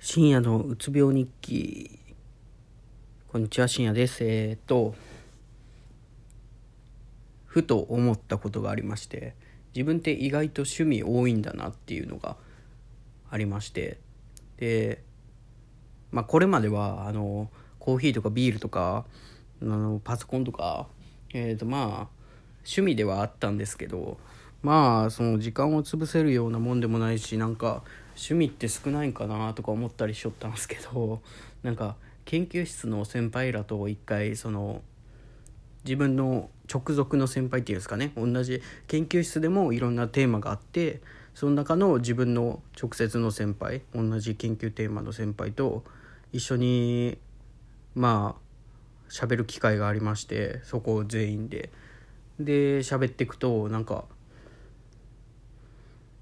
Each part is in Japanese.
深夜のうつ病日記。こんにちは深夜です。えー、っとふと思ったことがありまして自分って意外と趣味多いんだなっていうのがありましてでまあこれまではあのコーヒーとかビールとかあのパソコンとかえー、っとまあ趣味ではあったんですけどまあその時間を潰せるようなもんでもないしなんか趣味って少ないんかなとか思ったりしよったんですけど なんか研究室の先輩らと一回その自分の直属の先輩っていうんですかね。同じ研究室でもいろんなテーマがあってその中の自分の直接の先輩同じ研究テーマの先輩と一緒にまあ喋る機会がありましてそこを全員で。で喋っていくとなんか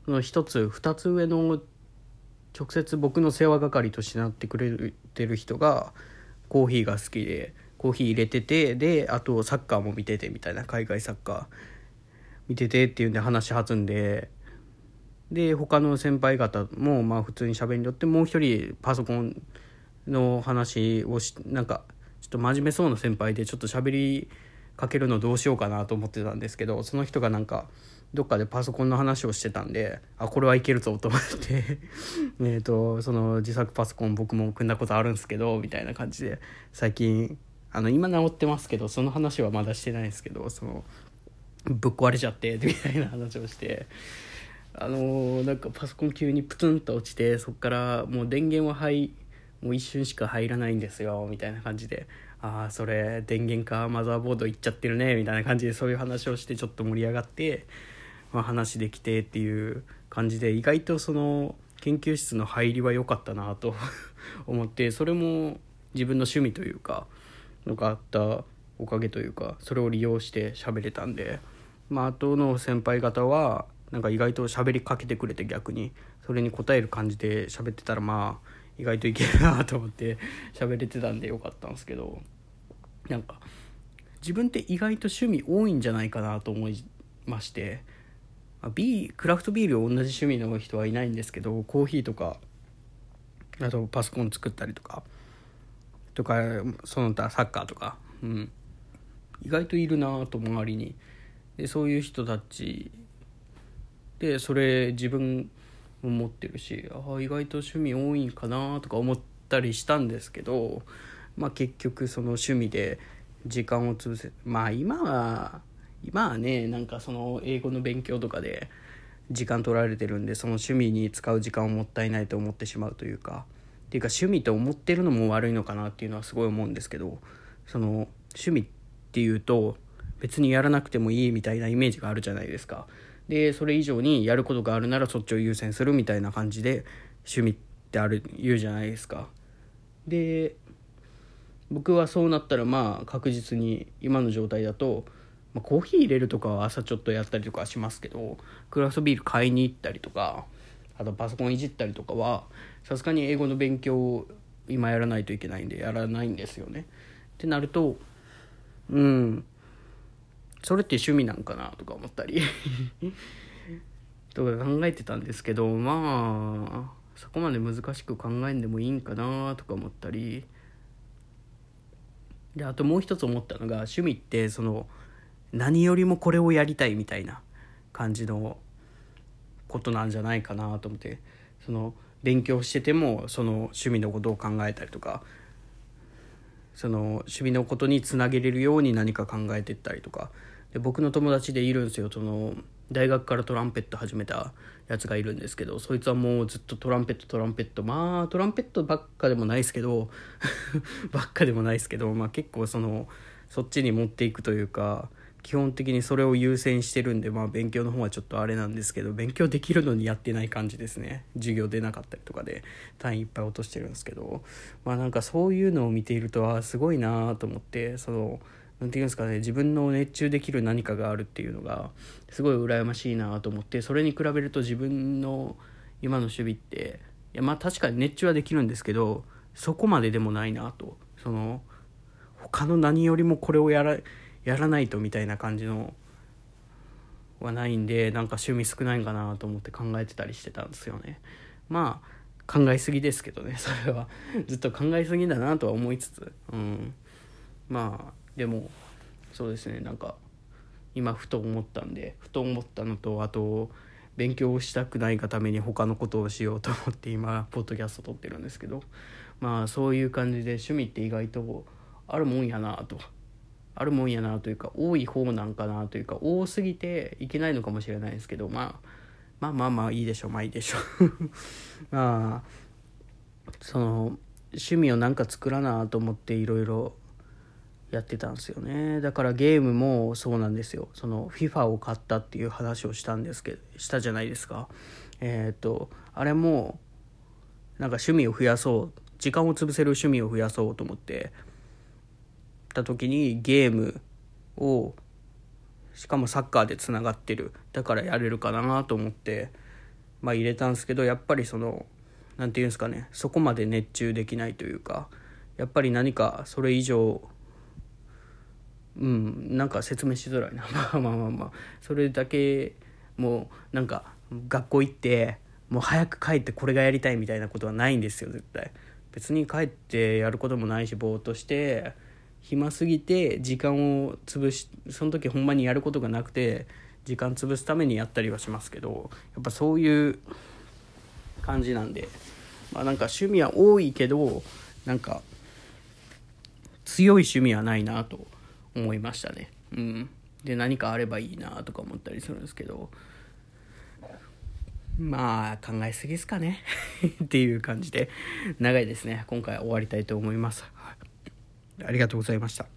その一つ二つ上の直接僕の世話係としてなってくれてる人がコーヒーが好きでコーヒー入れててであとサッカーも見ててみたいな海外サッカー見ててっていうんで話弾んでで他の先輩方もまあ普通に喋りによってもう一人パソコンの話をしなんかちょっと真面目そうな先輩でちょっと喋りかけるのどうしようかなと思ってたんですけどその人がなんかどっかでパソコンの話をしてたんであこれはいけるぞと思って えとその自作パソコン僕も組んだことあるんですけどみたいな感じで最近あの今治ってますけどその話はまだしてないんですけどそのぶっ壊れちゃってみたいな話をしてあのなんかパソコン急にプツンと落ちてそっからもう電源ははいもう一瞬しか入らないんですよみたいな感じでああそれ電源かマザーボードいっちゃってるねみたいな感じでそういう話をしてちょっと盛り上がってまあ、話できてっていう感じで意外とその研究室の入りは良かったなと 思ってそれも自分の趣味というかのがあったおかげというかそれを利用して喋れたんでまあ後の先輩方はなんか意外と喋りかけてくれて逆にそれに応える感じで喋ってたらまあ意外といけるなと思って喋れてたんでよかったんですけどなんか自分って意外と趣味多いんじゃないかなと思いまして。ビークラフトビールを同じ趣味の人はいないんですけどコーヒーとかあとパソコン作ったりとかとかその他サッカーとか、うん、意外といるなと周りに。でそういう人たちでそれ自分も持ってるしああ意外と趣味多いんかなとか思ったりしたんですけど、まあ、結局その趣味で時間を潰せまあ今は今はねなんかその英語の勉強とかで時間取られてるんでその趣味に使う時間をもったいないと思ってしまうというかっていうか趣味と思ってるのも悪いのかなっていうのはすごい思うんですけどその趣味っていうと別にやらなくてもいいみたいなイメージがあるじゃないですか。でそれ以上にやることがあるならそっちを優先するみたいな感じで趣味ってある言うじゃないですか。で僕はそうなったらまあ確実に今の状態だとまあ、コーヒー入れるとかは朝ちょっとやったりとかしますけどクラフトビール買いに行ったりとかあとパソコンいじったりとかはさすがに英語の勉強を今やらないといけないんでやらないんですよね。ってなるとうんそれって趣味なんかなとか思ったり とか考えてたんですけどまあそこまで難しく考えんでもいいんかなとか思ったりであともう一つ思ったのが趣味ってその何よりもこれをやりたいみたいな感じのことなんじゃないかなと思ってその勉強しててもその趣味のことを考えたりとかその趣味のことにつなげれるように何か考えてったりとか。で僕の友達でいるんですよ。その大学からトランペット始めたやつがいるんですけどそいつはもうずっとトランペットトランペット。まあトランペットばっかでもないですけど ばっかでもないですけど、まあ、結構そのそっちに持っていくというか基本的にそれを優先してるんで、まあ、勉強の方はちょっとあれなんですけど勉強できるのにやってない感じですね。授業出なかったりとかで単位いっぱい落としてるんですけど。まあなんかそういうのを見ているとあすごいなと思ってその何て言うんですかね自分の熱中できる何かがあるっていうのがすごい羨ましいなと思ってそれに比べると自分の今の守備っていやまあ確かに熱中はできるんですけどそこまででもないなと。その他の何よりもこれをやらやらないとみたいな感じのはないんでなんか趣味少ないんかなと思って考えてたりしてたんですよね。まあ考えすぎですけどね それは。ずっと考えすぎだなとは思いつつ、うん、まあでもそうですねなんか今ふと思ったんでふと思ったのとあと勉強をしたくないがために他のことをしようと思って今ポッドキャスト撮ってるんですけど。まあそういう感じで趣味って意外とあるもんやなとあるもんやなというか多い方なんかなというか多すぎていけないのかもしれないですけど、まあ、まあまあまあいいでしょうまあいいでしょう。まあその趣味をなんか作らなと思っていろいろやってたんですよね。だからゲームもそうなんですよ。その FIFA を買ったっていう話をしたんですけどしたじゃないですか。えっ、とあれもなんか趣味を増やそう。時間を潰せる趣味を増やそうと思ってた時にゲームをしかもサッカーでつながってる。だからやれるかなと思ってまあ入れたんですけどやっぱりその何て言うんですかねそこまで熱中できないというかやっぱり何かそれ以上うんなんか説明しづらいな。まあまあまあまあ。それだけもうなんか学校行ってもう早く帰ってこれがやりたいみたいなことはないんですよ絶対。別に帰ってやることもないしぼーっとして暇すぎて時間を潰しその時ほんまにやることがなくて時間潰すためにやったりはしますけどやっぱそういう感じなんでまあなんか趣味は多いけどなんか強い趣味はないなと思いましたね。うん、で何かあればいいなとか思ったりするんですけどまあ考えすぎですかね っていう感じで長いですね今回終わりたいと思います。ありがとうございました。